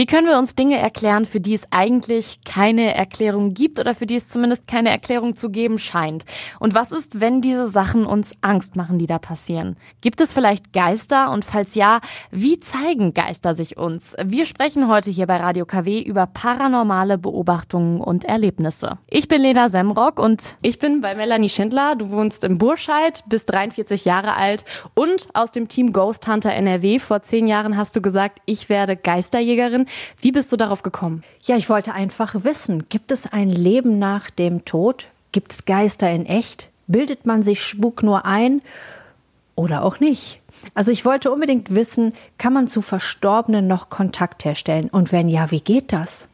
Wie können wir uns Dinge erklären, für die es eigentlich keine Erklärung gibt oder für die es zumindest keine Erklärung zu geben scheint? Und was ist, wenn diese Sachen uns Angst machen, die da passieren? Gibt es vielleicht Geister? Und falls ja, wie zeigen Geister sich uns? Wir sprechen heute hier bei Radio KW über paranormale Beobachtungen und Erlebnisse. Ich bin Lena Semrock und ich bin bei Melanie Schindler. Du wohnst im Burscheid, bist 43 Jahre alt und aus dem Team Ghost Hunter NRW. Vor zehn Jahren hast du gesagt, ich werde Geisterjägerin. Wie bist du darauf gekommen? Ja, ich wollte einfach wissen, gibt es ein Leben nach dem Tod? Gibt es Geister in echt? Bildet man sich Spuk nur ein oder auch nicht? Also ich wollte unbedingt wissen, kann man zu Verstorbenen noch Kontakt herstellen? Und wenn ja, wie geht das?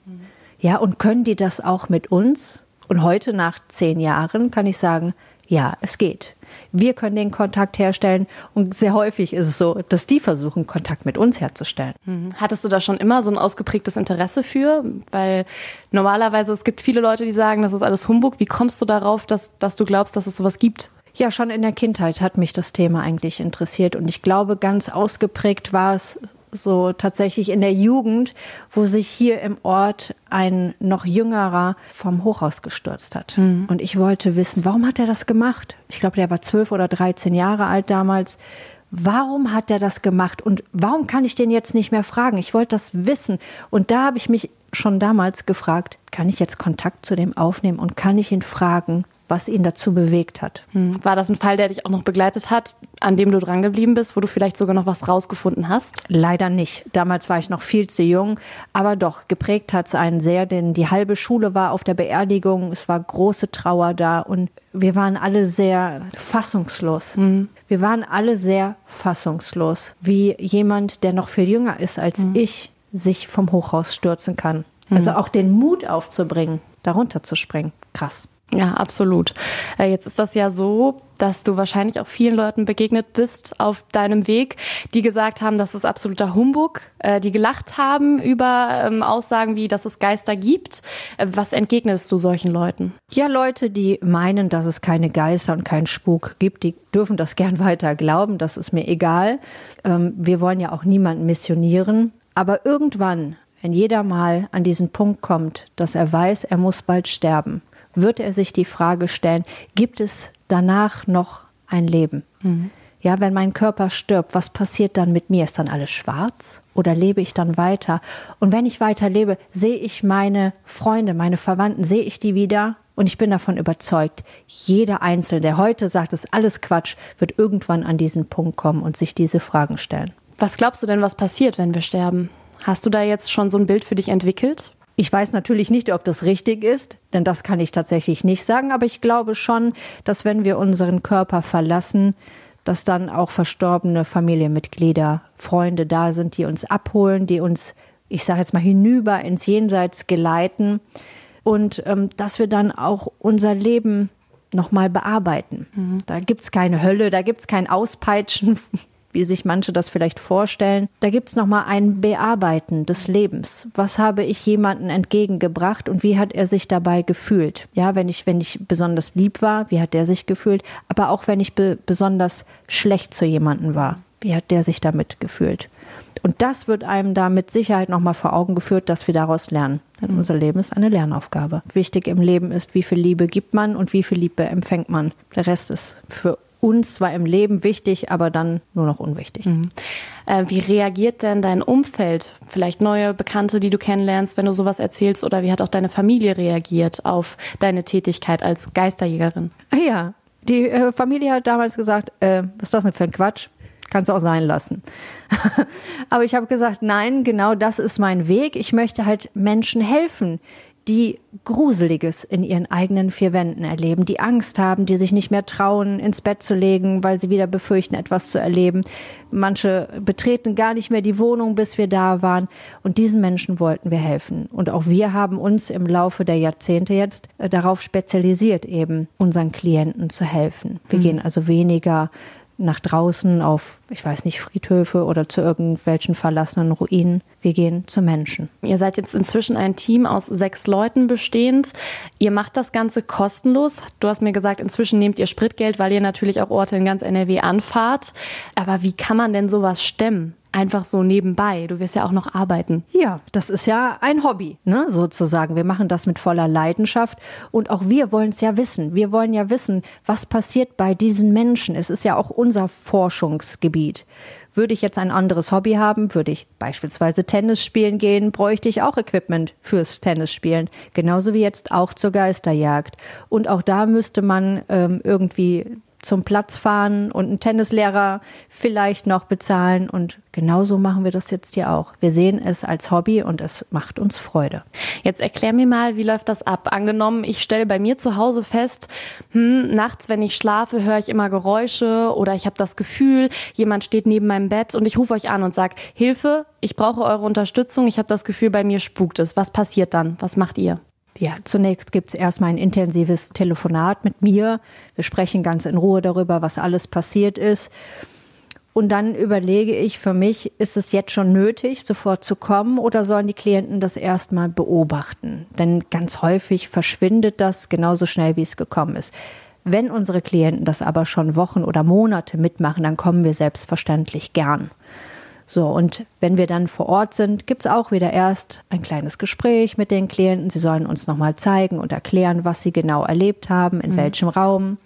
Ja, und können die das auch mit uns? Und heute nach zehn Jahren kann ich sagen, ja, es geht. Wir können den Kontakt herstellen und sehr häufig ist es so, dass die versuchen, Kontakt mit uns herzustellen. Mhm. Hattest du da schon immer so ein ausgeprägtes Interesse für? Weil normalerweise es gibt viele Leute, die sagen, das ist alles Humbug. Wie kommst du darauf, dass, dass du glaubst, dass es sowas gibt? Ja, schon in der Kindheit hat mich das Thema eigentlich interessiert und ich glaube, ganz ausgeprägt war es so tatsächlich in der Jugend, wo sich hier im Ort ein noch jüngerer vom Hochhaus gestürzt hat. Mhm. Und ich wollte wissen, warum hat er das gemacht? Ich glaube, der war zwölf oder dreizehn Jahre alt damals. Warum hat er das gemacht? Und warum kann ich den jetzt nicht mehr fragen? Ich wollte das wissen. Und da habe ich mich schon damals gefragt, kann ich jetzt Kontakt zu dem aufnehmen und kann ich ihn fragen, was ihn dazu bewegt hat. Hm. War das ein Fall, der dich auch noch begleitet hat, an dem du dran geblieben bist, wo du vielleicht sogar noch was rausgefunden hast? Leider nicht. Damals war ich noch viel zu jung, aber doch, geprägt hat es einen sehr, denn die halbe Schule war auf der Beerdigung, es war große Trauer da und wir waren alle sehr fassungslos. Mhm. Wir waren alle sehr fassungslos, wie jemand, der noch viel jünger ist als mhm. ich, sich vom Hochhaus stürzen kann. Also auch den Mut aufzubringen, darunter zu springen. Krass. Ja, absolut. Äh, jetzt ist das ja so, dass du wahrscheinlich auch vielen Leuten begegnet bist auf deinem Weg, die gesagt haben, das ist absoluter Humbug, äh, die gelacht haben über ähm, Aussagen wie, dass es Geister gibt. Äh, was entgegnest du solchen Leuten? Ja, Leute, die meinen, dass es keine Geister und keinen Spuk gibt, die dürfen das gern weiter glauben, das ist mir egal. Ähm, wir wollen ja auch niemanden missionieren. Aber irgendwann, wenn jeder mal an diesen Punkt kommt, dass er weiß, er muss bald sterben, wird er sich die Frage stellen, gibt es danach noch ein Leben? Mhm. Ja, wenn mein Körper stirbt, was passiert dann mit mir? Ist dann alles schwarz? Oder lebe ich dann weiter? Und wenn ich weiter lebe, sehe ich meine Freunde, meine Verwandten, sehe ich die wieder? Und ich bin davon überzeugt, jeder Einzelne, der heute sagt, es ist alles Quatsch, wird irgendwann an diesen Punkt kommen und sich diese Fragen stellen. Was glaubst du denn, was passiert, wenn wir sterben? Hast du da jetzt schon so ein Bild für dich entwickelt? Ich weiß natürlich nicht, ob das richtig ist, denn das kann ich tatsächlich nicht sagen, aber ich glaube schon, dass wenn wir unseren Körper verlassen, dass dann auch verstorbene Familienmitglieder, Freunde da sind, die uns abholen, die uns, ich sage jetzt mal, hinüber ins Jenseits geleiten und ähm, dass wir dann auch unser Leben nochmal bearbeiten. Mhm. Da gibt's keine Hölle, da gibt's kein Auspeitschen wie sich manche das vielleicht vorstellen. Da gibt es nochmal ein Bearbeiten des Lebens. Was habe ich jemandem entgegengebracht und wie hat er sich dabei gefühlt? Ja, wenn ich, wenn ich besonders lieb war, wie hat der sich gefühlt? Aber auch wenn ich be besonders schlecht zu jemandem war, wie hat der sich damit gefühlt? Und das wird einem da mit Sicherheit nochmal vor Augen geführt, dass wir daraus lernen. Denn mhm. unser Leben ist eine Lernaufgabe. Wichtig im Leben ist, wie viel Liebe gibt man und wie viel Liebe empfängt man. Der Rest ist für uns zwar im Leben wichtig, aber dann nur noch unwichtig. Mhm. Äh, wie reagiert denn dein Umfeld, vielleicht neue Bekannte, die du kennenlernst, wenn du sowas erzählst, oder wie hat auch deine Familie reagiert auf deine Tätigkeit als Geisterjägerin? Ah ja, die äh, Familie hat damals gesagt, äh, was ist das denn für ein Quatsch? Kannst du auch sein lassen. Aber ich habe gesagt, nein, genau das ist mein Weg. Ich möchte halt Menschen helfen, die Gruseliges in ihren eigenen vier Wänden erleben, die Angst haben, die sich nicht mehr trauen, ins Bett zu legen, weil sie wieder befürchten, etwas zu erleben. Manche betreten gar nicht mehr die Wohnung, bis wir da waren. Und diesen Menschen wollten wir helfen. Und auch wir haben uns im Laufe der Jahrzehnte jetzt äh, darauf spezialisiert, eben unseren Klienten zu helfen. Wir mhm. gehen also weniger nach draußen auf, ich weiß nicht, Friedhöfe oder zu irgendwelchen verlassenen Ruinen. Wir gehen zu Menschen. Ihr seid jetzt inzwischen ein Team aus sechs Leuten bestehend. Ihr macht das Ganze kostenlos. Du hast mir gesagt, inzwischen nehmt ihr Spritgeld, weil ihr natürlich auch Orte in ganz NRW anfahrt. Aber wie kann man denn sowas stemmen? Einfach so nebenbei. Du wirst ja auch noch arbeiten. Ja, das ist ja ein Hobby, ne, sozusagen. Wir machen das mit voller Leidenschaft und auch wir wollen es ja wissen. Wir wollen ja wissen, was passiert bei diesen Menschen. Es ist ja auch unser Forschungsgebiet. Würde ich jetzt ein anderes Hobby haben, würde ich beispielsweise Tennis spielen gehen, bräuchte ich auch Equipment fürs Tennis spielen. Genauso wie jetzt auch zur Geisterjagd. Und auch da müsste man ähm, irgendwie zum Platz fahren und einen Tennislehrer vielleicht noch bezahlen. Und genauso machen wir das jetzt hier auch. Wir sehen es als Hobby und es macht uns Freude. Jetzt erklär mir mal, wie läuft das ab? Angenommen, ich stelle bei mir zu Hause fest, hm, nachts, wenn ich schlafe, höre ich immer Geräusche oder ich habe das Gefühl, jemand steht neben meinem Bett und ich rufe euch an und sage, Hilfe, ich brauche eure Unterstützung, ich habe das Gefühl, bei mir spukt es. Was passiert dann? Was macht ihr? Ja, zunächst gibt's erstmal ein intensives Telefonat mit mir. Wir sprechen ganz in Ruhe darüber, was alles passiert ist. Und dann überlege ich für mich, ist es jetzt schon nötig, sofort zu kommen oder sollen die Klienten das erstmal beobachten? Denn ganz häufig verschwindet das genauso schnell, wie es gekommen ist. Wenn unsere Klienten das aber schon Wochen oder Monate mitmachen, dann kommen wir selbstverständlich gern. So, und wenn wir dann vor Ort sind, gibt's auch wieder erst ein kleines Gespräch mit den Klienten. Sie sollen uns nochmal zeigen und erklären, was sie genau erlebt haben, in mhm. welchem Raum.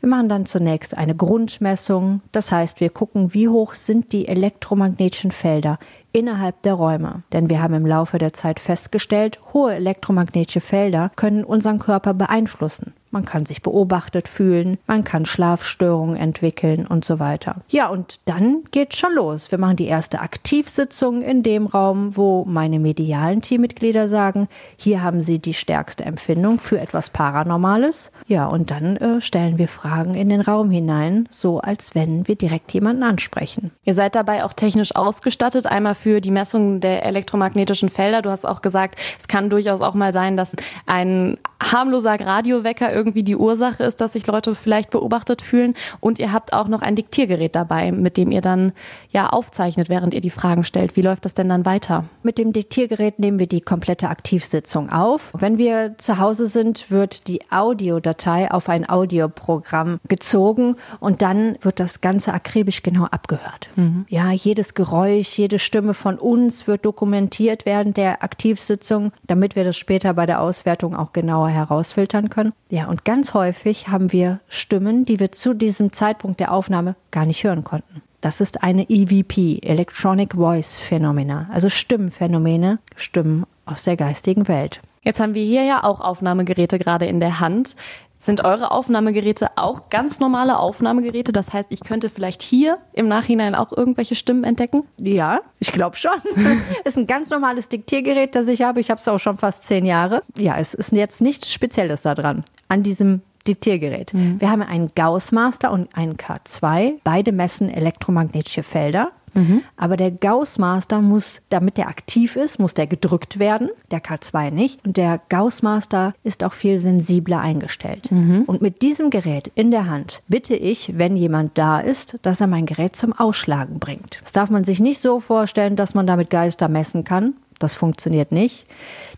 Wir machen dann zunächst eine Grundmessung. Das heißt, wir gucken, wie hoch sind die elektromagnetischen Felder innerhalb der Räume. Denn wir haben im Laufe der Zeit festgestellt, hohe elektromagnetische Felder können unseren Körper beeinflussen. Man kann sich beobachtet fühlen, man kann Schlafstörungen entwickeln und so weiter. Ja, und dann geht's schon los. Wir machen die erste Aktivsitzung in dem Raum, wo meine medialen Teammitglieder sagen, hier haben sie die stärkste Empfindung für etwas Paranormales. Ja, und dann äh, stellen wir Fragen in den Raum hinein, so als wenn wir direkt jemanden ansprechen. Ihr seid dabei auch technisch ausgestattet, einmal für die Messung der elektromagnetischen Felder. Du hast auch gesagt, es kann durchaus auch mal sein, dass ein harmloser Radiowecker irgendwie die Ursache ist, dass sich Leute vielleicht beobachtet fühlen. Und ihr habt auch noch ein Diktiergerät dabei, mit dem ihr dann ja aufzeichnet, während ihr die Fragen stellt. Wie läuft das denn dann weiter? Mit dem Diktiergerät nehmen wir die komplette Aktivsitzung auf. Wenn wir zu Hause sind, wird die Audiodatei auf ein Audioprogramm gezogen und dann wird das Ganze akribisch genau abgehört. Mhm. Ja, jedes Geräusch, jede Stimme von uns wird dokumentiert während der Aktivsitzung, damit wir das später bei der Auswertung auch genauer herausfiltern können. Ja, und ganz häufig haben wir Stimmen, die wir zu diesem Zeitpunkt der Aufnahme gar nicht hören konnten. Das ist eine EVP, Electronic Voice Phenomena, also Stimmenphänomene, Stimmen aus der geistigen Welt. Jetzt haben wir hier ja auch Aufnahmegeräte gerade in der Hand. Sind eure Aufnahmegeräte auch ganz normale Aufnahmegeräte? Das heißt, ich könnte vielleicht hier im Nachhinein auch irgendwelche Stimmen entdecken? Ja, ich glaube schon. ist ein ganz normales Diktiergerät, das ich habe. Ich habe es auch schon fast zehn Jahre. Ja, es ist jetzt nichts Spezielles daran, an diesem Diktiergerät. Mhm. Wir haben einen Gauss-Master und einen K2. Beide messen elektromagnetische Felder. Mhm. Aber der Gauss-Master muss, damit der aktiv ist, muss der gedrückt werden, der K2 nicht. Und der Gauss-Master ist auch viel sensibler eingestellt. Mhm. Und mit diesem Gerät in der Hand bitte ich, wenn jemand da ist, dass er mein Gerät zum Ausschlagen bringt. Das darf man sich nicht so vorstellen, dass man damit Geister messen kann. Das funktioniert nicht.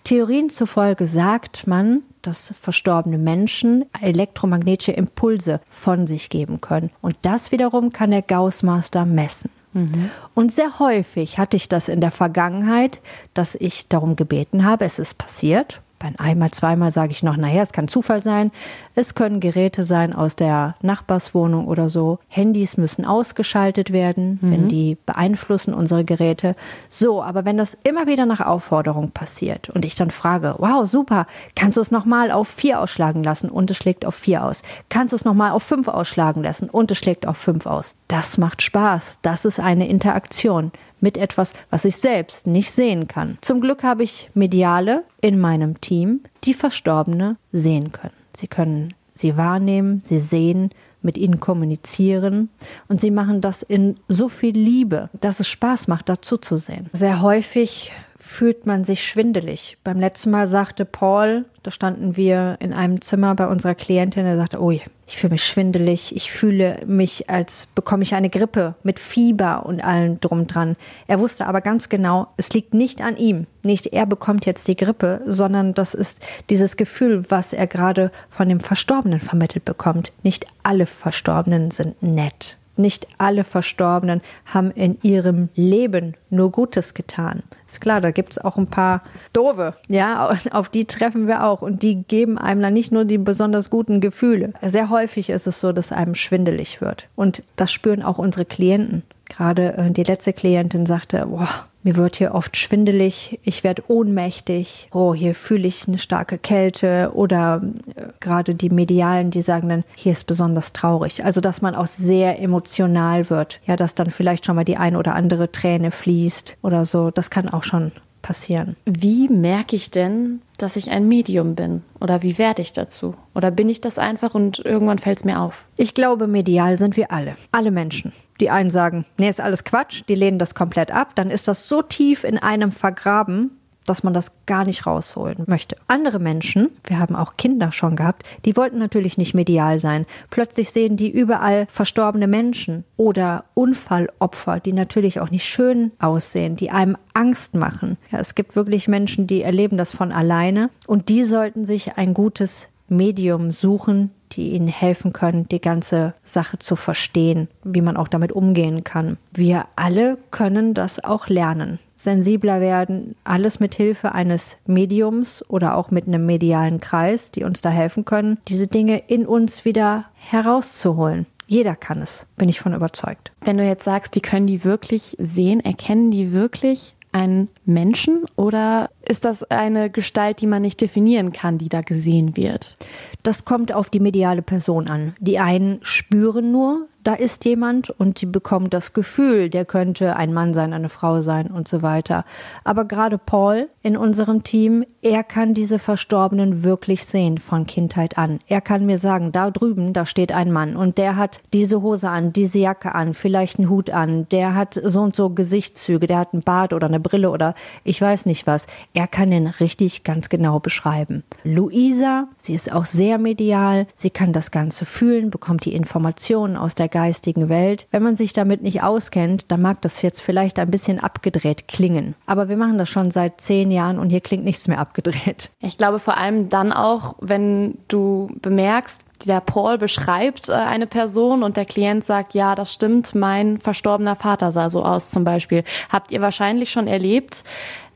Theorien zufolge sagt man, dass verstorbene Menschen elektromagnetische Impulse von sich geben können. Und das wiederum kann der Gauss-Master messen. Mhm. Und sehr häufig hatte ich das in der Vergangenheit, dass ich darum gebeten habe, es ist passiert, bei einmal, zweimal sage ich noch, naja, es kann Zufall sein. Es können Geräte sein aus der Nachbarswohnung oder so. Handys müssen ausgeschaltet werden, mhm. wenn die beeinflussen unsere Geräte. So, aber wenn das immer wieder nach Aufforderung passiert und ich dann frage, wow, super, kannst du es nochmal auf vier ausschlagen lassen und es schlägt auf vier aus. Kannst du es nochmal auf fünf ausschlagen lassen und es schlägt auf fünf aus. Das macht Spaß. Das ist eine Interaktion mit etwas, was ich selbst nicht sehen kann. Zum Glück habe ich Mediale in meinem Team, die Verstorbene sehen können. Sie können sie wahrnehmen, sie sehen, mit ihnen kommunizieren und sie machen das in so viel Liebe, dass es Spaß macht, dazu zu sehen. Sehr häufig fühlt man sich schwindelig. Beim letzten Mal sagte Paul, da standen wir in einem Zimmer bei unserer Klientin, er sagte, oh, ich fühle mich schwindelig, ich fühle mich, als bekomme ich eine Grippe mit Fieber und allem drum dran. Er wusste aber ganz genau, es liegt nicht an ihm, nicht er bekommt jetzt die Grippe, sondern das ist dieses Gefühl, was er gerade von dem Verstorbenen vermittelt bekommt. Nicht alle Verstorbenen sind nett nicht alle Verstorbenen haben in ihrem Leben nur Gutes getan. Ist klar, da gibt es auch ein paar Dove, ja, auf die treffen wir auch und die geben einem dann nicht nur die besonders guten Gefühle. Sehr häufig ist es so, dass einem schwindelig wird und das spüren auch unsere Klienten. Gerade äh, die letzte Klientin sagte, boah, mir wird hier oft schwindelig, ich werde ohnmächtig, oh, hier fühle ich eine starke Kälte oder äh, gerade die Medialen, die sagen dann, hier ist besonders traurig. Also, dass man auch sehr emotional wird. Ja, dass dann vielleicht schon mal die ein oder andere Träne fließt oder so. Das kann auch schon passieren. Wie merke ich denn, dass ich ein Medium bin? Oder wie werde ich dazu? Oder bin ich das einfach und irgendwann fällt es mir auf? Ich glaube, medial sind wir alle. Alle Menschen. Die einen sagen, nee, ist alles Quatsch, die lehnen das komplett ab. Dann ist das so tief in einem vergraben, dass man das gar nicht rausholen möchte. Andere Menschen, wir haben auch Kinder schon gehabt, die wollten natürlich nicht medial sein. Plötzlich sehen die überall verstorbene Menschen oder Unfallopfer, die natürlich auch nicht schön aussehen, die einem Angst machen. Ja, es gibt wirklich Menschen, die erleben das von alleine und die sollten sich ein gutes Medium suchen, die ihnen helfen können, die ganze Sache zu verstehen, wie man auch damit umgehen kann. Wir alle können das auch lernen. Sensibler werden, alles mit Hilfe eines Mediums oder auch mit einem medialen Kreis, die uns da helfen können, diese Dinge in uns wieder herauszuholen. Jeder kann es, bin ich von überzeugt. Wenn du jetzt sagst, die können die wirklich sehen, erkennen die wirklich, einen Menschen oder ist das eine Gestalt, die man nicht definieren kann, die da gesehen wird? Das kommt auf die mediale Person an. Die einen spüren nur, da ist jemand und die bekommen das Gefühl, der könnte ein Mann sein, eine Frau sein und so weiter. Aber gerade Paul in unserem Team, er kann diese Verstorbenen wirklich sehen von Kindheit an. Er kann mir sagen, da drüben, da steht ein Mann und der hat diese Hose an, diese Jacke an, vielleicht einen Hut an, der hat so und so Gesichtszüge, der hat einen Bart oder eine Brille oder ich weiß nicht was. Er kann den richtig ganz genau beschreiben. Luisa, sie ist auch sehr medial, sie kann das Ganze fühlen, bekommt die Informationen aus der geistigen Welt. Wenn man sich damit nicht auskennt, dann mag das jetzt vielleicht ein bisschen abgedreht klingen. Aber wir machen das schon seit zehn Jahren und hier klingt nichts mehr abgedreht. Ich glaube vor allem dann auch, wenn du bemerkst, der Paul beschreibt äh, eine Person und der Klient sagt, ja, das stimmt, mein verstorbener Vater sah so aus zum Beispiel. Habt ihr wahrscheinlich schon erlebt,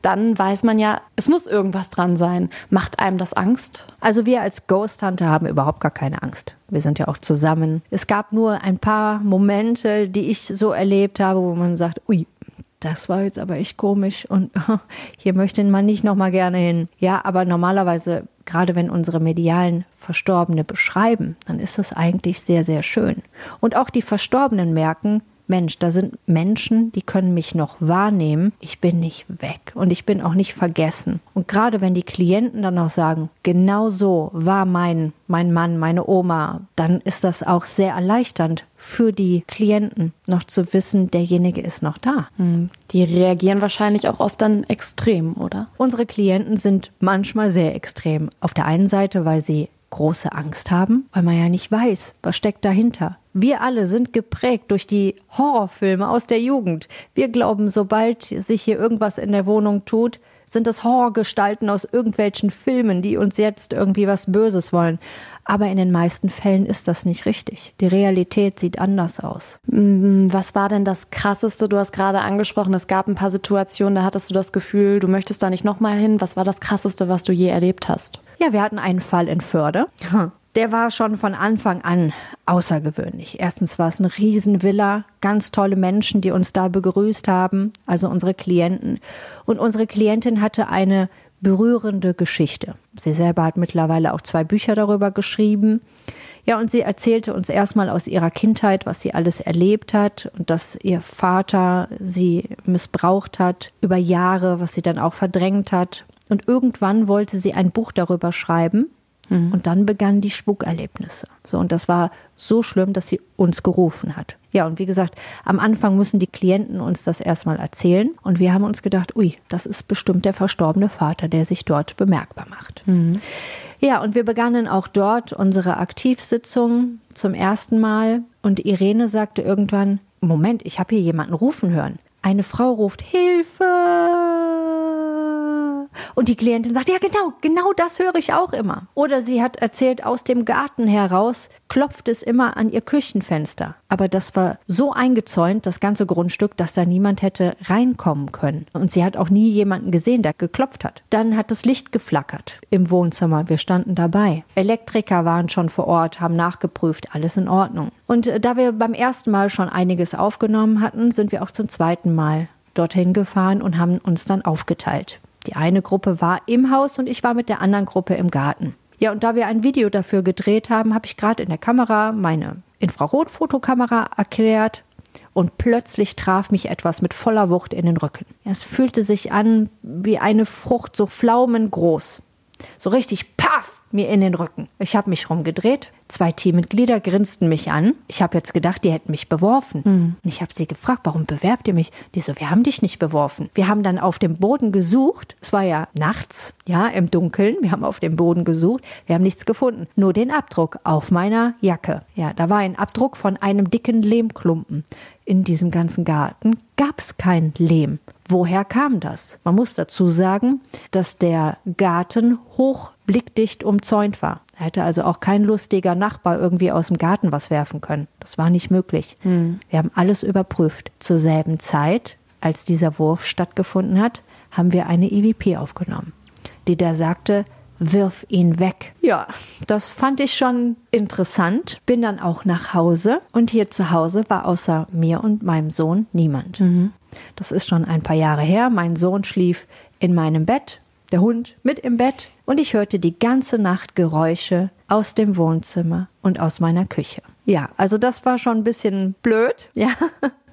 dann weiß man ja, es muss irgendwas dran sein. Macht einem das Angst? Also wir als Ghost Hunter haben überhaupt gar keine Angst. Wir sind ja auch zusammen. Es gab nur ein paar Momente, die ich so erlebt habe, wo man sagt, ui, das war jetzt aber echt komisch und hier möchte man nicht noch mal gerne hin. Ja, aber normalerweise, gerade wenn unsere medialen Verstorbene beschreiben, dann ist das eigentlich sehr, sehr schön. Und auch die Verstorbenen merken, Mensch, da sind Menschen, die können mich noch wahrnehmen. Ich bin nicht weg und ich bin auch nicht vergessen. Und gerade wenn die Klienten dann auch sagen, genau so war mein, mein Mann, meine Oma, dann ist das auch sehr erleichternd für die Klienten, noch zu wissen, derjenige ist noch da. Hm, die reagieren wahrscheinlich auch oft dann extrem, oder? Unsere Klienten sind manchmal sehr extrem. Auf der einen Seite, weil sie große Angst haben, weil man ja nicht weiß, was steckt dahinter. Wir alle sind geprägt durch die Horrorfilme aus der Jugend. Wir glauben, sobald sich hier irgendwas in der Wohnung tut, sind das Horrorgestalten aus irgendwelchen Filmen, die uns jetzt irgendwie was Böses wollen. Aber in den meisten Fällen ist das nicht richtig. Die Realität sieht anders aus. Mm, was war denn das Krasseste? Du hast gerade angesprochen, es gab ein paar Situationen, da hattest du das Gefühl, du möchtest da nicht nochmal hin. Was war das Krasseste, was du je erlebt hast? Ja, wir hatten einen Fall in Förde. Der war schon von Anfang an außergewöhnlich. Erstens war es eine Riesenvilla, ganz tolle Menschen, die uns da begrüßt haben, also unsere Klienten. Und unsere Klientin hatte eine berührende Geschichte. Sie selber hat mittlerweile auch zwei Bücher darüber geschrieben. Ja, und sie erzählte uns erstmal aus ihrer Kindheit, was sie alles erlebt hat und dass ihr Vater sie missbraucht hat über Jahre, was sie dann auch verdrängt hat. Und irgendwann wollte sie ein Buch darüber schreiben Mhm. Und dann begannen die Spukerlebnisse. So, und das war so schlimm, dass sie uns gerufen hat. Ja, und wie gesagt, am Anfang müssen die Klienten uns das erstmal erzählen. Und wir haben uns gedacht, ui, das ist bestimmt der verstorbene Vater, der sich dort bemerkbar macht. Mhm. Ja, und wir begannen auch dort unsere Aktivsitzung zum ersten Mal. Und Irene sagte irgendwann, Moment, ich habe hier jemanden rufen hören. Eine Frau ruft Hilfe. Und die Klientin sagt, ja genau, genau das höre ich auch immer. Oder sie hat erzählt, aus dem Garten heraus klopft es immer an ihr Küchenfenster. Aber das war so eingezäunt, das ganze Grundstück, dass da niemand hätte reinkommen können. Und sie hat auch nie jemanden gesehen, der geklopft hat. Dann hat das Licht geflackert im Wohnzimmer. Wir standen dabei. Elektriker waren schon vor Ort, haben nachgeprüft, alles in Ordnung. Und äh, da wir beim ersten Mal schon einiges aufgenommen hatten, sind wir auch zum zweiten Mal dorthin gefahren und haben uns dann aufgeteilt. Die eine Gruppe war im Haus und ich war mit der anderen Gruppe im Garten. Ja, und da wir ein Video dafür gedreht haben, habe ich gerade in der Kamera meine Infrarotfotokamera erklärt und plötzlich traf mich etwas mit voller Wucht in den Rücken. Es fühlte sich an wie eine Frucht, so pflaumengroß. So richtig paff mir in den Rücken. Ich habe mich rumgedreht. Zwei Teammitglieder grinsten mich an. Ich habe jetzt gedacht, die hätten mich beworfen. Mhm. Und ich habe sie gefragt, warum bewerbt ihr mich? Die so, wir haben dich nicht beworfen. Wir haben dann auf dem Boden gesucht. Es war ja nachts, ja, im Dunkeln. Wir haben auf dem Boden gesucht. Wir haben nichts gefunden. Nur den Abdruck auf meiner Jacke. Ja, da war ein Abdruck von einem dicken Lehmklumpen. In diesem ganzen Garten gab es kein Lehm. Woher kam das? Man muss dazu sagen, dass der Garten hoch blickdicht umzäunt war. Er hätte also auch kein lustiger Nachbar irgendwie aus dem Garten was werfen können. Das war nicht möglich. Mhm. Wir haben alles überprüft. Zur selben Zeit, als dieser Wurf stattgefunden hat, haben wir eine EVP aufgenommen, die da sagte, wirf ihn weg. Ja, das fand ich schon interessant. Bin dann auch nach Hause und hier zu Hause war außer mir und meinem Sohn niemand. Mhm. Das ist schon ein paar Jahre her. Mein Sohn schlief in meinem Bett, der Hund mit im Bett und ich hörte die ganze Nacht Geräusche aus dem Wohnzimmer und aus meiner Küche. Ja, also das war schon ein bisschen blöd. Ja.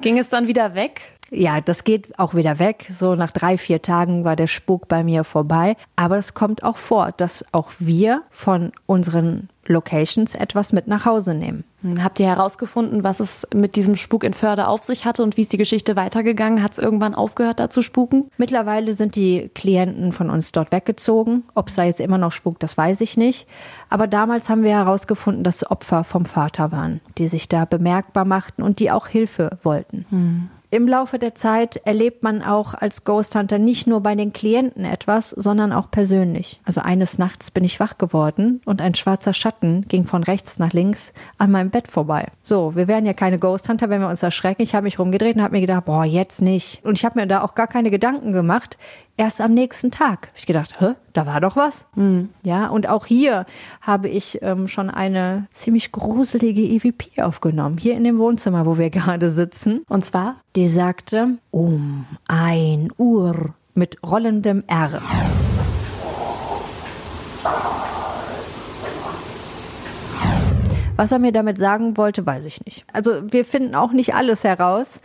Ging es dann wieder weg? Ja, das geht auch wieder weg. So nach drei, vier Tagen war der Spuk bei mir vorbei. Aber es kommt auch vor, dass auch wir von unseren Locations etwas mit nach Hause nehmen. Hm, habt ihr herausgefunden, was es mit diesem Spuk in Förde auf sich hatte und wie ist die Geschichte weitergegangen? Hat es irgendwann aufgehört, da zu spuken? Mittlerweile sind die Klienten von uns dort weggezogen. Ob es da jetzt immer noch spukt, das weiß ich nicht. Aber damals haben wir herausgefunden, dass Opfer vom Vater waren, die sich da bemerkbar machten und die auch Hilfe wollten. Hm. Im Laufe der Zeit erlebt man auch als Ghost Hunter nicht nur bei den Klienten etwas, sondern auch persönlich. Also eines Nachts bin ich wach geworden und ein schwarzer Schatten ging von rechts nach links an meinem Bett vorbei. So, wir wären ja keine Ghost Hunter, wenn wir uns erschrecken. Ich habe mich rumgedreht und habe mir gedacht, boah, jetzt nicht. Und ich habe mir da auch gar keine Gedanken gemacht erst am nächsten Tag. Hab ich gedacht, hä, da war doch was. Mhm. Ja, und auch hier habe ich ähm, schon eine ziemlich gruselige EVP aufgenommen, hier in dem Wohnzimmer, wo wir gerade sitzen. Und zwar, die sagte, um ein Uhr mit rollendem R. Was er mir damit sagen wollte, weiß ich nicht. Also wir finden auch nicht alles heraus.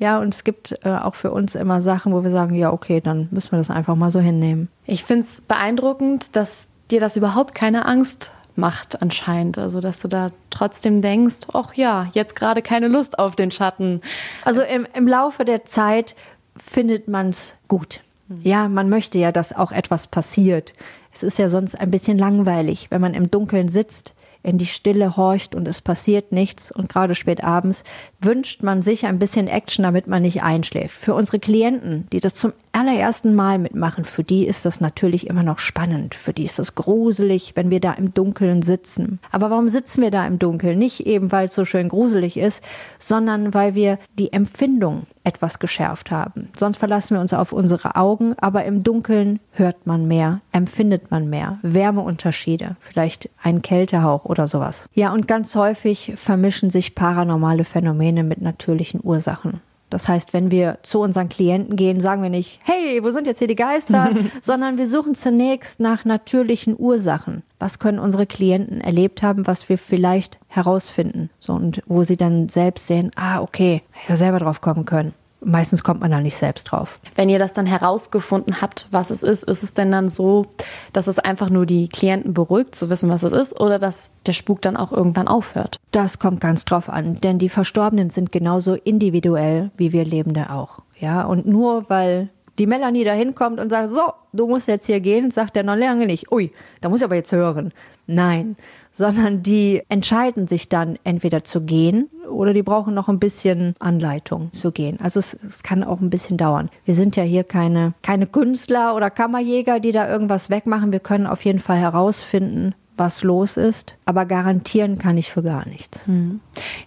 Ja, und es gibt äh, auch für uns immer Sachen, wo wir sagen, ja, okay, dann müssen wir das einfach mal so hinnehmen. Ich finde es beeindruckend, dass dir das überhaupt keine Angst macht anscheinend. Also, dass du da trotzdem denkst, ach ja, jetzt gerade keine Lust auf den Schatten. Also im, im Laufe der Zeit findet man es gut. Ja, man möchte ja, dass auch etwas passiert. Es ist ja sonst ein bisschen langweilig, wenn man im Dunkeln sitzt in die Stille horcht und es passiert nichts und gerade spät abends wünscht man sich ein bisschen Action, damit man nicht einschläft. Für unsere Klienten, die das zum allerersten Mal mitmachen, für die ist das natürlich immer noch spannend. Für die ist das gruselig, wenn wir da im Dunkeln sitzen. Aber warum sitzen wir da im Dunkeln? Nicht eben, weil es so schön gruselig ist, sondern weil wir die Empfindung etwas geschärft haben. Sonst verlassen wir uns auf unsere Augen, aber im Dunkeln hört man mehr, empfindet man mehr. Wärmeunterschiede, vielleicht ein Kältehauch oder sowas. Ja, und ganz häufig vermischen sich paranormale Phänomene mit natürlichen Ursachen. Das heißt, wenn wir zu unseren Klienten gehen, sagen wir nicht, hey, wo sind jetzt hier die Geister, sondern wir suchen zunächst nach natürlichen Ursachen. Was können unsere Klienten erlebt haben, was wir vielleicht herausfinden? So, und wo sie dann selbst sehen, ah, okay, ja selber drauf kommen können. Meistens kommt man da nicht selbst drauf. Wenn ihr das dann herausgefunden habt, was es ist, ist es denn dann so, dass es einfach nur die Klienten beruhigt, zu wissen, was es ist, oder dass der Spuk dann auch irgendwann aufhört? Das kommt ganz drauf an, denn die Verstorbenen sind genauso individuell wie wir Lebende auch. Ja, und nur weil die Melanie da hinkommt und sagt, so, du musst jetzt hier gehen, sagt der noch lange nicht, ui, da muss ich aber jetzt hören. Nein, sondern die entscheiden sich dann entweder zu gehen oder die brauchen noch ein bisschen Anleitung zu gehen. Also es, es, kann auch ein bisschen dauern. Wir sind ja hier keine, keine Künstler oder Kammerjäger, die da irgendwas wegmachen. Wir können auf jeden Fall herausfinden, was los ist, aber garantieren kann ich für gar nichts. Hm.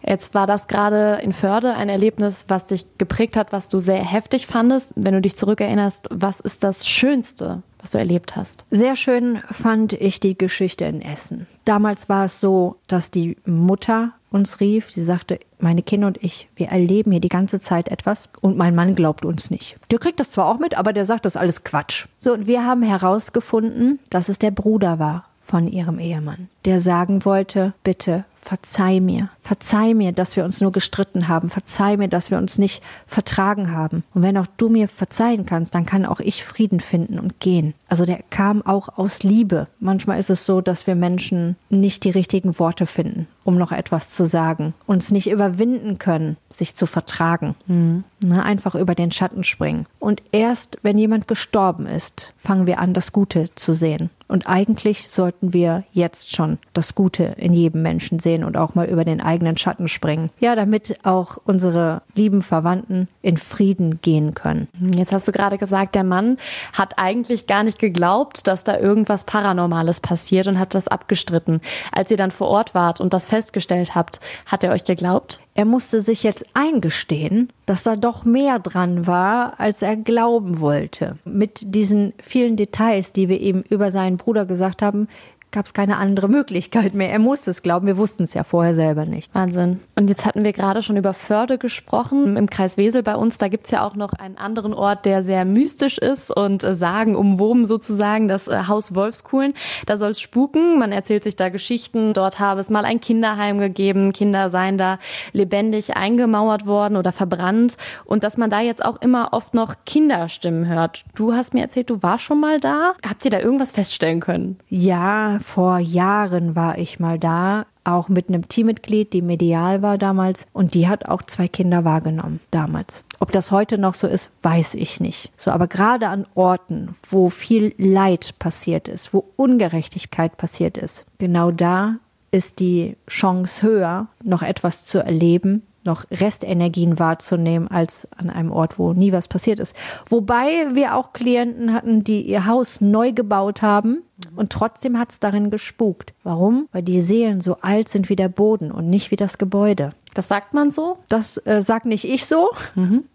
Jetzt war das gerade in Förde ein Erlebnis, was dich geprägt hat, was du sehr heftig fandest. Wenn du dich zurückerinnerst, was ist das Schönste, was du erlebt hast? Sehr schön fand ich die Geschichte in Essen. Damals war es so, dass die Mutter uns rief. Sie sagte, meine Kinder und ich, wir erleben hier die ganze Zeit etwas und mein Mann glaubt uns nicht. Der kriegt das zwar auch mit, aber der sagt, das ist alles Quatsch. So, und wir haben herausgefunden, dass es der Bruder war von ihrem Ehemann, der sagen wollte, bitte verzeih mir, verzeih mir, dass wir uns nur gestritten haben, verzeih mir, dass wir uns nicht vertragen haben. Und wenn auch du mir verzeihen kannst, dann kann auch ich Frieden finden und gehen. Also der kam auch aus Liebe. Manchmal ist es so, dass wir Menschen nicht die richtigen Worte finden, um noch etwas zu sagen, uns nicht überwinden können, sich zu vertragen. Mhm. Na, einfach über den Schatten springen. Und erst, wenn jemand gestorben ist, fangen wir an, das Gute zu sehen. Und eigentlich sollten wir jetzt schon das Gute in jedem Menschen sehen und auch mal über den eigenen Schatten springen. Ja, damit auch unsere lieben Verwandten in Frieden gehen können. Jetzt hast du gerade gesagt, der Mann hat eigentlich gar nicht geglaubt, dass da irgendwas Paranormales passiert und hat das abgestritten. Als ihr dann vor Ort wart und das festgestellt habt, hat er euch geglaubt? Er musste sich jetzt eingestehen, dass da doch mehr dran war, als er glauben wollte. Mit diesen vielen Details, die wir ihm über seinen Bruder gesagt haben, gab es keine andere Möglichkeit mehr. Er musste es glauben. Wir wussten es ja vorher selber nicht. Wahnsinn. Und jetzt hatten wir gerade schon über Förde gesprochen. Im Kreis Wesel bei uns, da gibt es ja auch noch einen anderen Ort, der sehr mystisch ist und äh, sagen umwoben sozusagen, das äh, Haus Wolfskuhlen. Da soll es spuken. Man erzählt sich da Geschichten. Dort habe es mal ein Kinderheim gegeben. Kinder seien da lebendig eingemauert worden oder verbrannt. Und dass man da jetzt auch immer oft noch Kinderstimmen hört. Du hast mir erzählt, du warst schon mal da. Habt ihr da irgendwas feststellen können? Ja, vor Jahren war ich mal da, auch mit einem Teammitglied, die medial war damals, und die hat auch zwei Kinder wahrgenommen damals. Ob das heute noch so ist, weiß ich nicht. So, aber gerade an Orten, wo viel Leid passiert ist, wo Ungerechtigkeit passiert ist, genau da ist die Chance höher, noch etwas zu erleben, noch Restenergien wahrzunehmen als an einem Ort, wo nie was passiert ist. Wobei wir auch Klienten hatten, die ihr Haus neu gebaut haben und trotzdem hat es darin gespukt. Warum? Weil die Seelen so alt sind wie der Boden und nicht wie das Gebäude. Das sagt man so? Das äh, sagt nicht ich so. Mhm.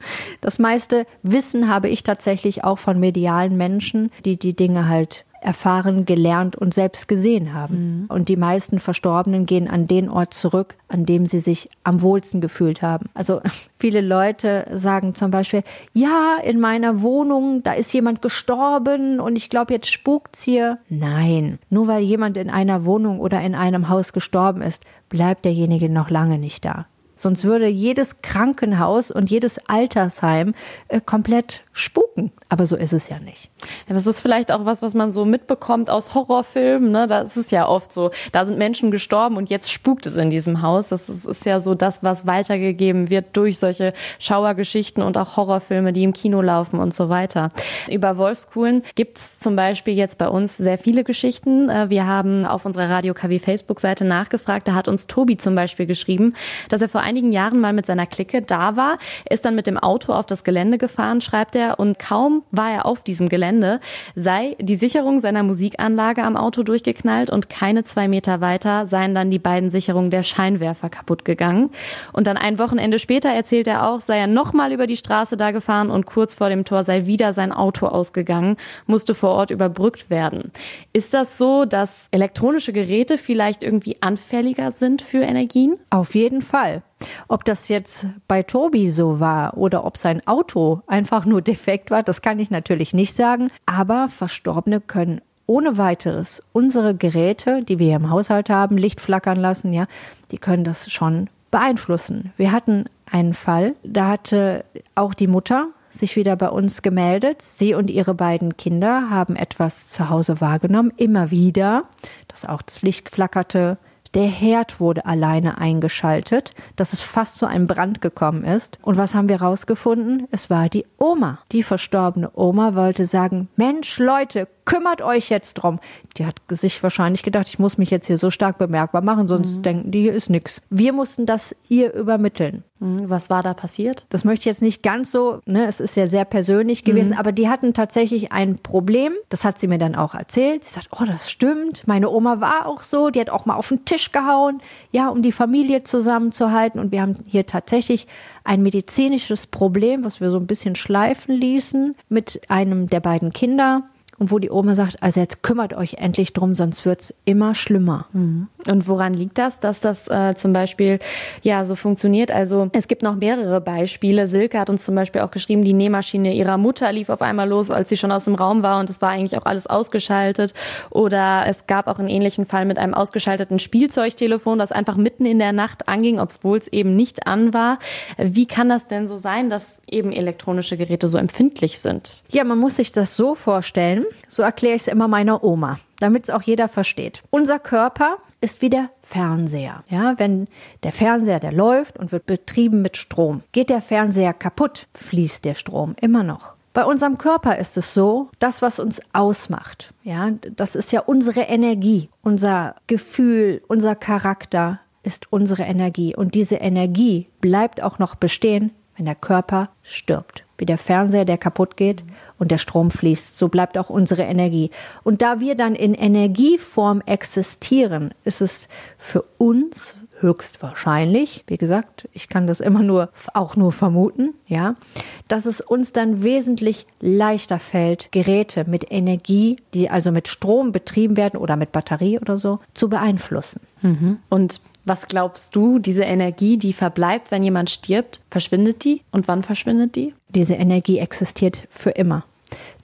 Das meiste Wissen habe ich tatsächlich auch von medialen Menschen, die die Dinge halt erfahren, gelernt und selbst gesehen haben. Mhm. Und die meisten Verstorbenen gehen an den Ort zurück, an dem sie sich am wohlsten gefühlt haben. Also viele Leute sagen zum Beispiel, ja, in meiner Wohnung, da ist jemand gestorben und ich glaube, jetzt spukt's hier. Nein, nur weil jemand in einer Wohnung oder in einem Haus gestorben ist, bleibt derjenige noch lange nicht da. Sonst würde jedes Krankenhaus und jedes Altersheim äh, komplett spuken. Aber so ist es ja nicht. Ja, das ist vielleicht auch was, was man so mitbekommt aus Horrorfilmen. Ne? Da ist ja oft so, da sind Menschen gestorben und jetzt spukt es in diesem Haus. Das ist, ist ja so das, was weitergegeben wird durch solche Schauergeschichten und auch Horrorfilme, die im Kino laufen und so weiter. Über Wolfskuhlen gibt es zum Beispiel jetzt bei uns sehr viele Geschichten. Äh, wir haben auf unserer Radio KW Facebook-Seite nachgefragt. Da hat uns Tobi zum Beispiel geschrieben, dass er vor einigen Jahren mal mit seiner Clique da war, ist dann mit dem Auto auf das Gelände gefahren, schreibt er, und kaum war er auf diesem Gelände, sei die Sicherung seiner Musikanlage am Auto durchgeknallt und keine zwei Meter weiter seien dann die beiden Sicherungen der Scheinwerfer kaputt gegangen. Und dann ein Wochenende später erzählt er auch, sei er nochmal über die Straße da gefahren und kurz vor dem Tor sei wieder sein Auto ausgegangen, musste vor Ort überbrückt werden. Ist das so, dass elektronische Geräte vielleicht irgendwie anfälliger sind für Energien? Auf jeden Fall. Ob das jetzt bei Tobi so war oder ob sein Auto einfach nur defekt war, das kann ich natürlich nicht sagen. Aber Verstorbene können ohne weiteres unsere Geräte, die wir im Haushalt haben, Licht flackern lassen, ja, die können das schon beeinflussen. Wir hatten einen Fall, da hatte auch die Mutter sich wieder bei uns gemeldet. Sie und ihre beiden Kinder haben etwas zu Hause wahrgenommen, immer wieder, dass auch das Licht flackerte, Der Herd wurde alleine eingeschaltet, dass es fast zu einem Brand gekommen ist. Und was haben wir rausgefunden? Es war die Oma. Die verstorbene Oma wollte sagen, Mensch, Leute, kümmert euch jetzt drum. Die hat sich wahrscheinlich gedacht, ich muss mich jetzt hier so stark bemerkbar machen, sonst mhm. denken die, hier ist nix. Wir mussten das ihr übermitteln. Mhm. Was war da passiert? Das möchte ich jetzt nicht ganz so, ne, es ist ja sehr persönlich gewesen, mhm. aber die hatten tatsächlich ein Problem. Das hat sie mir dann auch erzählt. Sie sagt, oh, das stimmt. Meine Oma war auch so. Die hat auch mal auf den Tisch gehauen, ja, um die Familie zusammenzuhalten. Und wir haben hier tatsächlich ein medizinisches Problem, was wir so ein bisschen schleifen ließen mit einem der beiden Kinder und wo die Oma sagt, also jetzt kümmert euch endlich drum, sonst wird's immer schlimmer. Mhm. Und woran liegt das, dass das äh, zum Beispiel ja so funktioniert? Also es gibt noch mehrere Beispiele. Silke hat uns zum Beispiel auch geschrieben, die Nähmaschine ihrer Mutter lief auf einmal los, als sie schon aus dem Raum war und es war eigentlich auch alles ausgeschaltet. Oder es gab auch einen ähnlichen Fall mit einem ausgeschalteten Spielzeugtelefon, das einfach mitten in der Nacht anging, obwohl es eben nicht an war. Wie kann das denn so sein, dass eben elektronische Geräte so empfindlich sind? Ja, man muss sich das so vorstellen. So erkläre ich es immer meiner Oma, damit es auch jeder versteht. Unser Körper ist wie der Fernseher. Ja, wenn der Fernseher, der läuft und wird betrieben mit Strom. Geht der Fernseher kaputt, fließt der Strom immer noch. Bei unserem Körper ist es so, das, was uns ausmacht, ja, das ist ja unsere Energie, unser Gefühl, unser Charakter ist unsere Energie. Und diese Energie bleibt auch noch bestehen, wenn der Körper stirbt. Wie der Fernseher, der kaputt geht und der Strom fließt. So bleibt auch unsere Energie. Und da wir dann in Energieform existieren, ist es für uns höchstwahrscheinlich, wie gesagt, ich kann das immer nur auch nur vermuten, ja, dass es uns dann wesentlich leichter fällt, Geräte mit Energie, die also mit Strom betrieben werden oder mit Batterie oder so, zu beeinflussen. Mhm. Und was glaubst du, diese Energie, die verbleibt, wenn jemand stirbt, verschwindet die? Und wann verschwindet die? Diese Energie existiert für immer.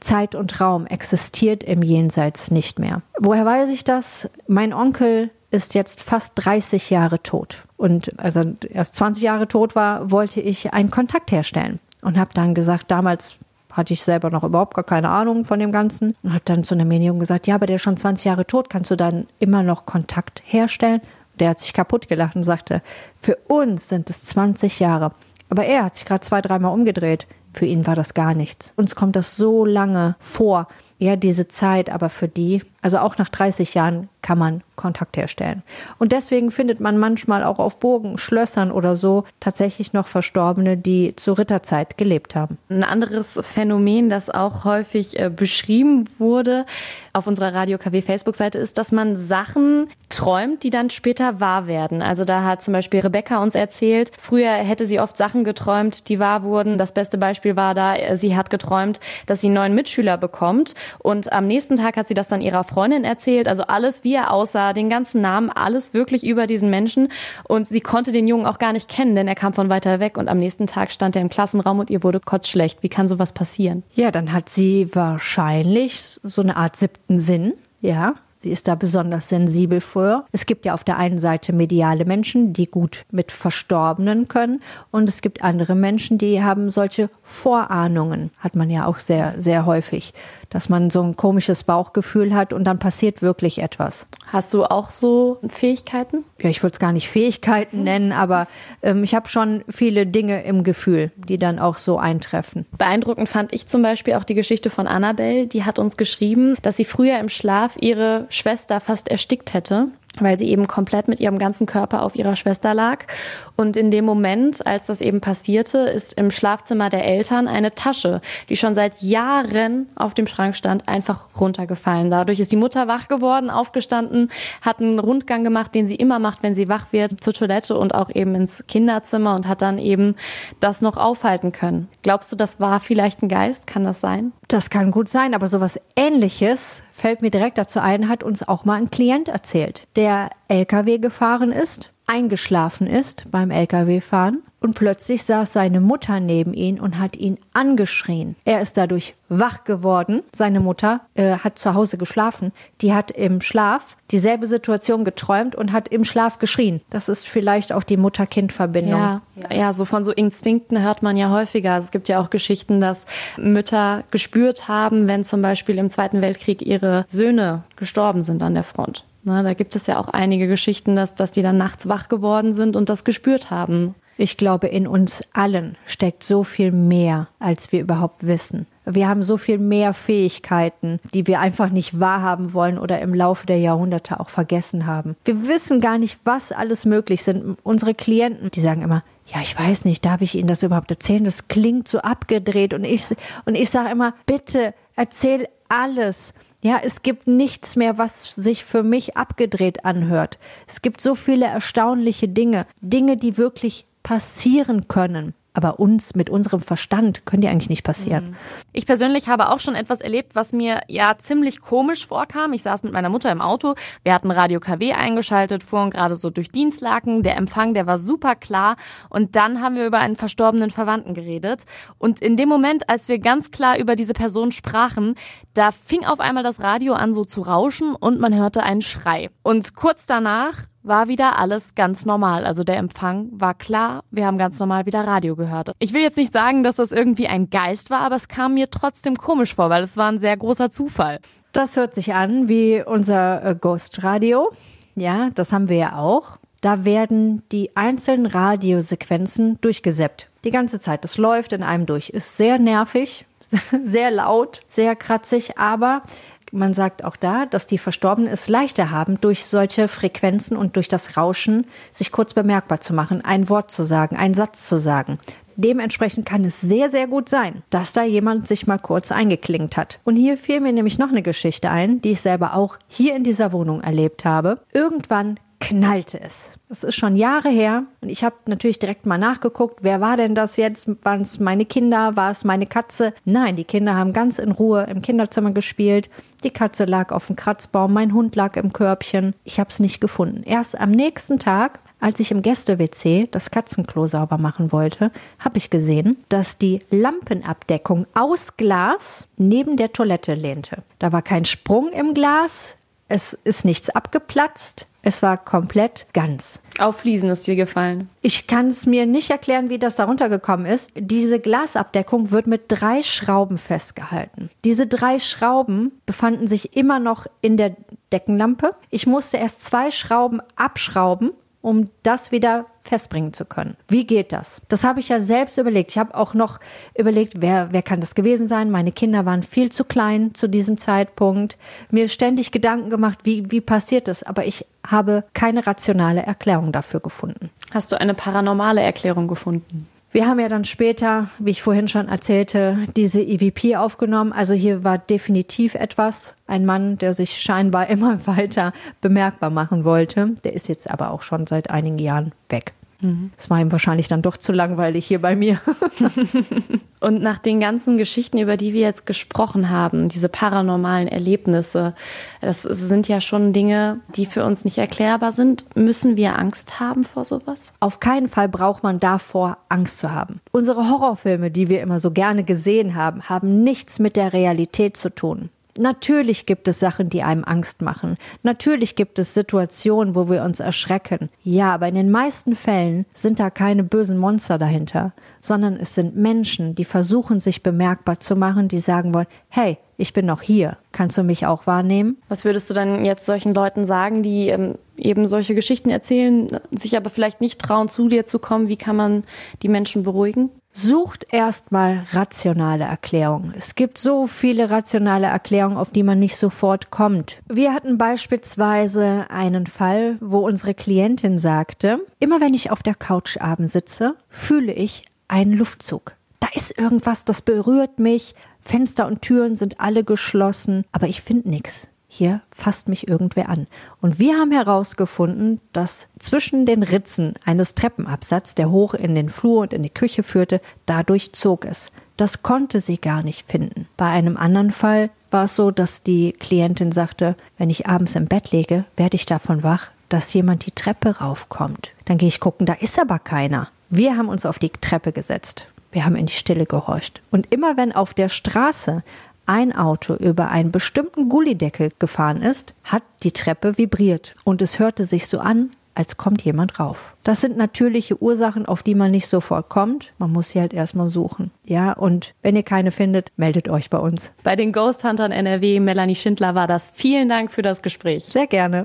Zeit und Raum existiert im Jenseits nicht mehr. Woher weiß ich das? Mein Onkel ist jetzt fast 30 Jahre tot. Und als er erst 20 Jahre tot war, wollte ich einen Kontakt herstellen. Und habe dann gesagt, damals hatte ich selber noch überhaupt gar keine Ahnung von dem Ganzen. Und habe dann zu einem Medium gesagt, ja, aber der ist schon 20 Jahre tot, kannst du dann immer noch Kontakt herstellen? Der hat sich kaputt gelacht und sagte, für uns sind es 20 Jahre. Aber er hat sich gerade zwei, dreimal umgedreht. Für ihn war das gar nichts. Uns kommt das so lange vor, ja, diese Zeit, aber für die, also auch nach 30 Jahren kann man Kontakt herstellen. Und deswegen findet man manchmal auch auf Burgen, Schlössern oder so tatsächlich noch Verstorbene, die zur Ritterzeit gelebt haben. Ein anderes Phänomen, das auch häufig äh, beschrieben wurde auf unserer Radio KW Facebook-Seite, ist, dass man Sachen träumt, die dann später wahr werden. Also da hat zum Beispiel Rebecca uns erzählt, früher hätte sie oft Sachen geträumt, die wahr wurden. Das beste Beispiel war da, äh, sie hat geträumt, dass sie einen neuen Mitschüler bekommt und am nächsten Tag hat sie das dann ihrer Freundin erzählt. Also alles, wie er aussah, den ganzen Namen, alles wirklich über diesen Menschen. Und sie konnte den Jungen auch gar nicht kennen, denn er kam von weiter weg. Und am nächsten Tag stand er im Klassenraum und ihr wurde kotzschlecht. Wie kann sowas passieren? Ja, dann hat sie wahrscheinlich so eine Art siebten Sinn. Ja, Sie ist da besonders sensibel für. Es gibt ja auf der einen Seite mediale Menschen, die gut mit Verstorbenen können. Und es gibt andere Menschen, die haben solche Vorahnungen. Hat man ja auch sehr, sehr häufig dass man so ein komisches Bauchgefühl hat und dann passiert wirklich etwas. Hast du auch so Fähigkeiten? Ja, ich würde es gar nicht Fähigkeiten nennen, aber ähm, ich habe schon viele Dinge im Gefühl, die dann auch so eintreffen. Beeindruckend fand ich zum Beispiel auch die Geschichte von Annabelle. Die hat uns geschrieben, dass sie früher im Schlaf ihre Schwester fast erstickt hätte weil sie eben komplett mit ihrem ganzen Körper auf ihrer Schwester lag. Und in dem Moment, als das eben passierte, ist im Schlafzimmer der Eltern eine Tasche, die schon seit Jahren auf dem Schrank stand, einfach runtergefallen. Dadurch ist die Mutter wach geworden, aufgestanden, hat einen Rundgang gemacht, den sie immer macht, wenn sie wach wird, zur Toilette und auch eben ins Kinderzimmer und hat dann eben das noch aufhalten können. Glaubst du, das war vielleicht ein Geist? Kann das sein? Das kann gut sein, aber sowas ähnliches fällt mir direkt dazu ein, hat uns auch mal ein Klient erzählt, der LKW gefahren ist, eingeschlafen ist beim LKW-Fahren und plötzlich saß seine Mutter neben ihn und hat ihn angeschrien. Er ist dadurch wach geworden. Seine Mutter äh, hat zu Hause geschlafen. Die hat im Schlaf dieselbe Situation geträumt und hat im Schlaf geschrien. Das ist vielleicht auch die Mutter-Kind-Verbindung. Ja, ja, so von so Instinkten hört man ja häufiger. Es gibt ja auch Geschichten, dass Mütter gespürt haben, wenn zum Beispiel im Zweiten Weltkrieg ihre Söhne gestorben sind an der Front. Na, da gibt es ja auch einige Geschichten, dass, dass die dann nachts wach geworden sind und das gespürt haben. Ich glaube, in uns allen steckt so viel mehr, als wir überhaupt wissen. Wir haben so viel mehr Fähigkeiten, die wir einfach nicht wahrhaben wollen oder im Laufe der Jahrhunderte auch vergessen haben. Wir wissen gar nicht, was alles möglich sind. Unsere Klienten, die sagen immer, ja, ich weiß nicht, darf ich Ihnen das überhaupt erzählen? Das klingt so abgedreht. Und ich, und ich sage immer, bitte erzähl alles. Ja, es gibt nichts mehr, was sich für mich abgedreht anhört. Es gibt so viele erstaunliche Dinge, Dinge, die wirklich passieren können. Aber uns mit unserem Verstand können die eigentlich nicht passieren. Mhm. Ich persönlich habe auch schon etwas erlebt, was mir ja ziemlich komisch vorkam. Ich saß mit meiner Mutter im Auto. Wir hatten Radio KW eingeschaltet, fuhren gerade so durch Dienstlaken. Der Empfang, der war super klar. Und dann haben wir über einen verstorbenen Verwandten geredet. Und in dem Moment, als wir ganz klar über diese Person sprachen, da fing auf einmal das Radio an so zu rauschen und man hörte einen Schrei. Und kurz danach war wieder alles ganz normal. Also der Empfang war klar, wir haben ganz normal wieder Radio gehört. Ich will jetzt nicht sagen, dass das irgendwie ein Geist war, aber es kam mir trotzdem komisch vor, weil es war ein sehr großer Zufall. Das hört sich an wie unser äh, Ghost Radio. Ja, das haben wir ja auch. Da werden die einzelnen Radiosequenzen durchgesäppt. Die ganze Zeit. Das läuft in einem durch. Ist sehr nervig, sehr laut, sehr kratzig, aber man sagt auch da, dass die Verstorbenen es leichter haben, durch solche Frequenzen und durch das Rauschen sich kurz bemerkbar zu machen, ein Wort zu sagen, einen Satz zu sagen. Dementsprechend kann es sehr, sehr gut sein, dass da jemand sich mal kurz eingeklingt hat. Und hier fiel mir nämlich noch eine Geschichte ein, die ich selber auch hier in dieser Wohnung erlebt habe. Irgendwann knallte es. Das ist schon Jahre her und ich habe natürlich direkt mal nachgeguckt, wer war denn das jetzt? Waren es meine Kinder? War es meine Katze? Nein, die Kinder haben ganz in Ruhe im Kinderzimmer gespielt. Die Katze lag auf dem Kratzbaum, mein Hund lag im Körbchen. Ich habe es nicht gefunden. Erst am nächsten Tag als ich im Gäste-WC das Katzenklo sauber machen wollte, habe ich gesehen, dass die Lampenabdeckung aus Glas neben der Toilette lehnte. Da war kein Sprung im Glas, es ist nichts abgeplatzt, es war komplett ganz. Auf Fliesen ist dir gefallen. Ich kann es mir nicht erklären, wie das darunter gekommen ist. Diese Glasabdeckung wird mit drei Schrauben festgehalten. Diese drei Schrauben befanden sich immer noch in der Deckenlampe. Ich musste erst zwei Schrauben abschrauben um das wieder festbringen zu können. Wie geht das? Das habe ich ja selbst überlegt. Ich habe auch noch überlegt, wer, wer kann das gewesen sein? Meine Kinder waren viel zu klein zu diesem Zeitpunkt. Mir ständig Gedanken gemacht, wie, wie passiert das? Aber ich habe keine rationale Erklärung dafür gefunden. Hast du eine paranormale Erklärung gefunden? Wir haben ja dann später, wie ich vorhin schon erzählte, diese EVP aufgenommen. Also hier war definitiv etwas. Ein Mann, der sich scheinbar immer weiter bemerkbar machen wollte. Der ist jetzt aber auch schon seit einigen Jahren weg. Mhm. Es war ihm wahrscheinlich dann doch zu langweilig hier bei mir. Und nach den ganzen Geschichten, über die wir jetzt gesprochen haben, diese paranormalen Erlebnisse, das sind ja schon Dinge, die für uns nicht erklärbar sind. Müssen wir Angst haben vor sowas? Auf keinen Fall braucht man davor Angst zu haben. Unsere Horrorfilme, die wir immer so gerne gesehen haben, haben nichts mit der Realität zu tun. Natürlich gibt es Sachen, die einem Angst machen. Natürlich gibt es Situationen, wo wir uns erschrecken. Ja, aber in den meisten Fällen sind da keine bösen Monster dahinter, sondern es sind Menschen, die versuchen, sich bemerkbar zu machen, die sagen wollen, hey, ich bin noch hier. Kannst du mich auch wahrnehmen? Was würdest du dann jetzt solchen Leuten sagen, die ähm, eben solche Geschichten erzählen, sich aber vielleicht nicht trauen, zu dir zu kommen? Wie kann man die Menschen beruhigen? Sucht erstmal rationale Erklärungen. Es gibt so viele rationale Erklärungen, auf die man nicht sofort kommt. Wir hatten beispielsweise einen Fall, wo unsere Klientin sagte, immer wenn ich auf der Couch abends sitze, fühle ich einen Luftzug. Da ist irgendwas, das berührt mich. Fenster und Türen sind alle geschlossen, aber ich finde nichts hier fasst mich irgendwer an. Und wir haben herausgefunden, dass zwischen den Ritzen eines Treppenabsatzes, der hoch in den Flur und in die Küche führte, dadurch zog es. Das konnte sie gar nicht finden. Bei einem anderen Fall war es so, dass die Klientin sagte, wenn ich abends im Bett lege, werde ich davon wach, dass jemand die Treppe raufkommt. Dann gehe ich gucken, da ist aber keiner. Wir haben uns auf die Treppe gesetzt. Wir haben in die Stille gehorcht. Und immer wenn auf der Straße ein Auto über einen bestimmten Gullideckel gefahren ist, hat die Treppe vibriert und es hörte sich so an, als kommt jemand rauf. Das sind natürliche Ursachen, auf die man nicht sofort kommt. Man muss sie halt erstmal suchen. Ja, und wenn ihr keine findet, meldet euch bei uns. Bei den Ghost Huntern NRW, Melanie Schindler war das. Vielen Dank für das Gespräch. Sehr gerne.